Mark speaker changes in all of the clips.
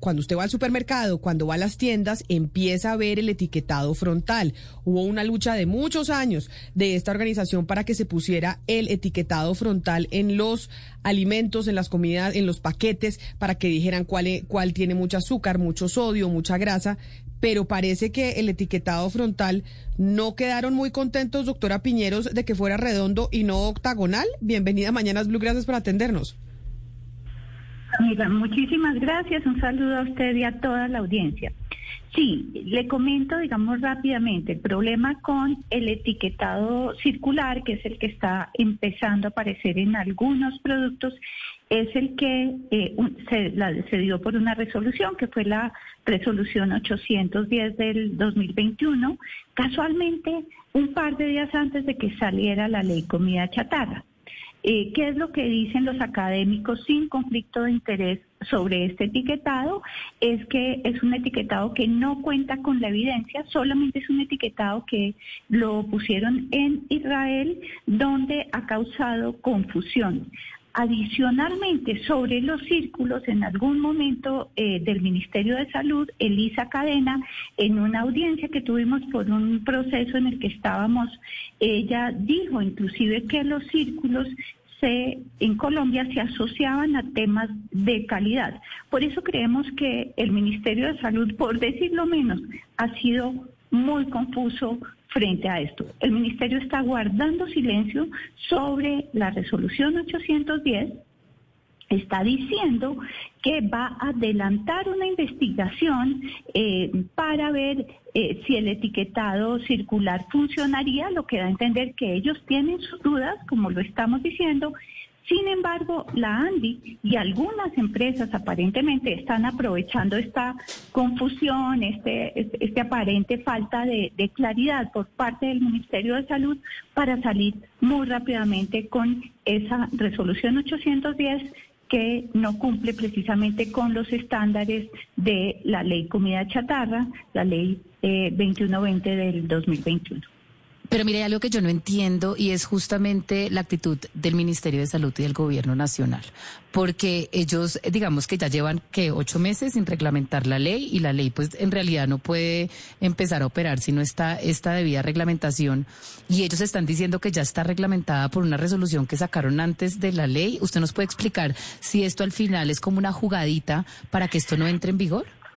Speaker 1: Cuando usted va al supermercado, cuando va a las tiendas, empieza a ver el etiquetado frontal. Hubo una lucha de muchos años de esta organización para que se pusiera el etiquetado frontal en los alimentos, en las comidas, en los paquetes, para que dijeran cuál, e, cuál tiene mucho azúcar, mucho sodio, mucha grasa. Pero parece que el etiquetado frontal no quedaron muy contentos, doctora Piñeros, de que fuera redondo y no octagonal. Bienvenida a Mañanas Blue, gracias por atendernos.
Speaker 2: Amiga, muchísimas gracias. Un saludo a usted y a toda la audiencia. Sí, le comento, digamos rápidamente, el problema con el etiquetado circular, que es el que está empezando a aparecer en algunos productos, es el que eh, se, dio por una resolución, que fue la resolución 810 del 2021, casualmente un par de días antes de que saliera la ley comida chatarra. Eh, ¿Qué es lo que dicen los académicos sin conflicto de interés sobre este etiquetado? Es que es un etiquetado que no cuenta con la evidencia, solamente es un etiquetado que lo pusieron en Israel, donde ha causado confusión. Adicionalmente, sobre los círculos, en algún momento eh, del Ministerio de Salud, Elisa Cadena, en una audiencia que tuvimos por un proceso en el que estábamos, ella dijo inclusive que los círculos en Colombia se asociaban a temas de calidad. Por eso creemos que el Ministerio de Salud, por decirlo menos, ha sido muy confuso frente a esto. El Ministerio está guardando silencio sobre la resolución 810 está diciendo que va a adelantar una investigación eh, para ver eh, si el etiquetado circular funcionaría, lo que da a entender que ellos tienen sus dudas, como lo estamos diciendo, sin embargo, la ANDI y algunas empresas aparentemente están aprovechando esta confusión, este, este, este aparente falta de, claridad por parte del Ministerio de Salud para salir muy rápidamente con esa resolución 810 que no cumple precisamente con los estándares de la ley comida chatarra, la ley 2120 eh, del 2021.
Speaker 3: Pero mire, algo que yo no entiendo y es justamente la actitud del Ministerio de Salud y del Gobierno Nacional, porque ellos, digamos que ya llevan que ocho meses sin reglamentar la ley y la ley, pues en realidad no puede empezar a operar si no está esta debida reglamentación y ellos están diciendo que ya está reglamentada por una resolución que sacaron antes de la ley. ¿Usted nos puede explicar si esto al final es como una jugadita para que esto no entre en vigor?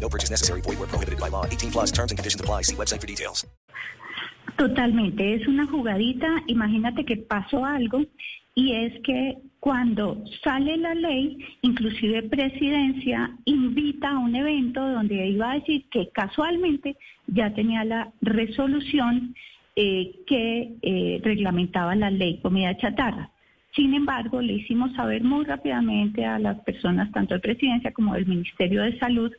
Speaker 4: No purchase necessary. Void where prohibited by law. 18 plus terms and conditions apply. See website for details.
Speaker 2: Totalmente. Es una jugadita. Imagínate que pasó algo y es que cuando sale la ley, inclusive presidencia invita a un evento donde iba a decir que casualmente ya tenía la resolución eh, que eh, reglamentaba la ley comida chatarra. Sin embargo, le hicimos saber muy rápidamente a las personas, tanto de presidencia como del Ministerio de Salud,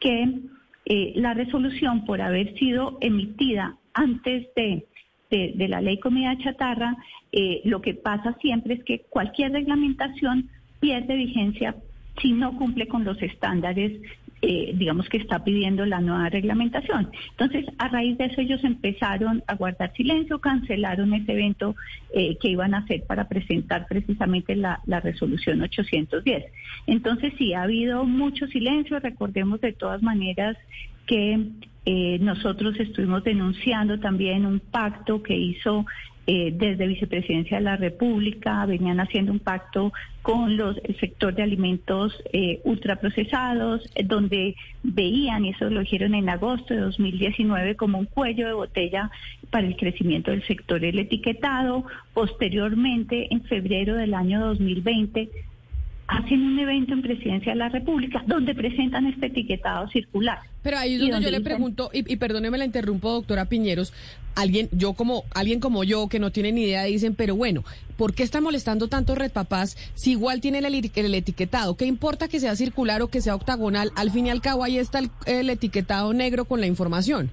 Speaker 2: que eh, la resolución, por haber sido emitida antes de, la ley comida chatarra, eh, lo que pasa siempre es que cualquier reglamentación pierde vigencia si no cumple con los estándares eh, digamos que está pidiendo la nueva reglamentación. Entonces, a raíz de eso ellos empezaron a guardar silencio, cancelaron ese evento eh, que iban a hacer para presentar precisamente la, resolución 810. Entonces, sí, ha habido mucho silencio, recordemos de todas maneras que Eh, nosotros estuvimos denunciando también un pacto que hizo eh, desde Vicepresidencia de la República, venían haciendo un pacto con los, el sector de alimentos eh, ultraprocesados, eh, donde veían, y eso lo dijeron en agosto de 2019, como un cuello de botella para el crecimiento del sector el etiquetado. Posteriormente, en febrero del año 2020, hacen un evento en Presidencia de la República donde presentan este etiquetado circular.
Speaker 1: Pero ahí es donde, yo le pregunto, y, y, perdóneme la interrumpo, doctora Piñeros, alguien, yo como, alguien como yo que no tiene ni idea, dicen, pero bueno, ¿por qué está molestando tanto Red Papás si igual tiene el, el, etiquetado? ¿Qué importa que sea circular o que sea octagonal? Al fin y al cabo ahí está el, el etiquetado negro con la información.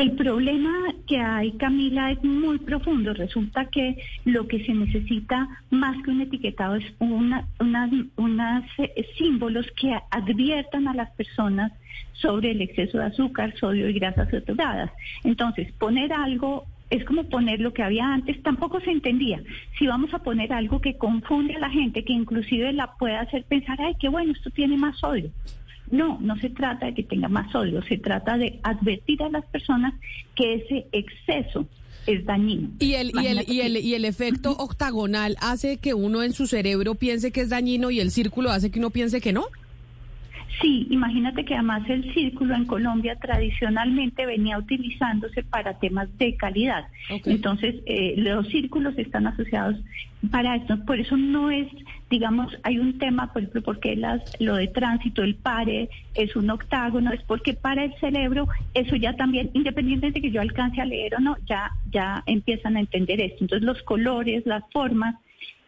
Speaker 2: El problema que hay, Camila, es muy profundo. Resulta que lo que se necesita más que un etiquetado es una, unas eh, símbolos que adviertan a las personas sobre el exceso de azúcar, sodio y grasas saturadas. Entonces, poner algo es como poner lo que había antes, tampoco se entendía. Si vamos a poner algo que confunde a la gente, que inclusive la puede hacer pensar, ay, qué bueno, esto tiene más sodio. No, no se trata de que tenga más sodio, se trata de advertir a las personas que ese exceso es dañino.
Speaker 1: ¿Y el, y el, y el, y el efecto octagonal hace que uno en su cerebro piense que es dañino y el círculo hace que uno piense que no?
Speaker 2: Sí, imagínate que además el círculo en Colombia tradicionalmente venía utilizándose para temas de calidad. Entonces, eh, los círculos están asociados para esto. Por eso no es, digamos, hay un tema, por ejemplo, porque las, lo de tránsito, el pare es un octágono, es porque para el cerebro eso ya también, independientemente de que yo alcance a leer o no, ya, ya empiezan a entender esto. Entonces, los colores, las formas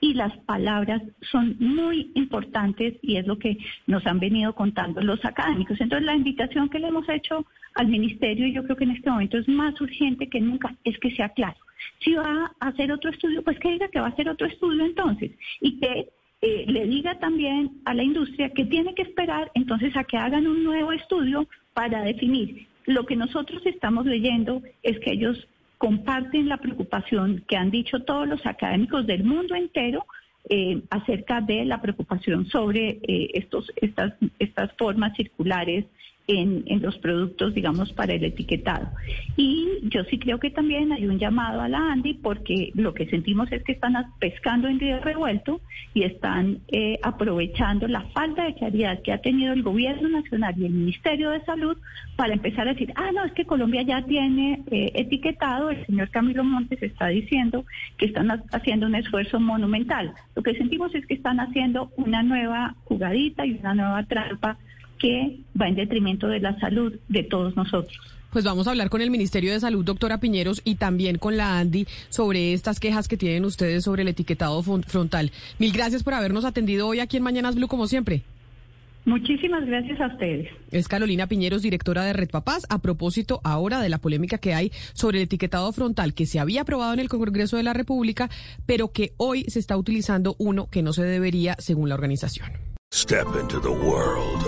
Speaker 2: y las palabras son muy importantes y es lo que nos han venido contando los académicos. Entonces, la invitación que le hemos hecho al ministerio, y yo creo que en este momento es más urgente que nunca, es que sea claro. Si va a hacer otro estudio, pues que diga que va a hacer otro estudio entonces y que eh, le diga también a la industria que tiene que esperar entonces a que hagan un nuevo estudio para definir. Lo que nosotros estamos leyendo es que ellos comparten la preocupación que han dicho todos los académicos del mundo entero eh, acerca de la preocupación sobre eh, estos, estas, estas formas circulares en, en, los productos, digamos, para el etiquetado. Y yo sí creo que también hay un llamado a la ANDI porque lo que sentimos es que están pescando en río revuelto y están eh, aprovechando la falta de claridad que ha tenido el gobierno nacional y el Ministerio de Salud para empezar a decir, ah, no, es que Colombia ya tiene eh, etiquetado, el señor Camilo Montes está diciendo que están haciendo un esfuerzo monumental. Lo que sentimos es que están haciendo una nueva jugadita y una nueva trampa que va en detrimento de la salud de todos nosotros.
Speaker 1: Pues vamos a hablar con el Ministerio de Salud, doctora Piñeros, y también con la ANDI sobre estas quejas que tienen ustedes sobre el etiquetado frontal. Mil gracias por habernos atendido hoy aquí en Mañanas Blue, como siempre.
Speaker 2: Muchísimas gracias a ustedes.
Speaker 1: Es Carolina Piñeros, directora de Red Papás, a propósito ahora de la polémica que hay sobre el etiquetado frontal que se había aprobado en el Congreso de la República, pero que hoy se está utilizando uno que no se debería según la organización.
Speaker 5: Step into the world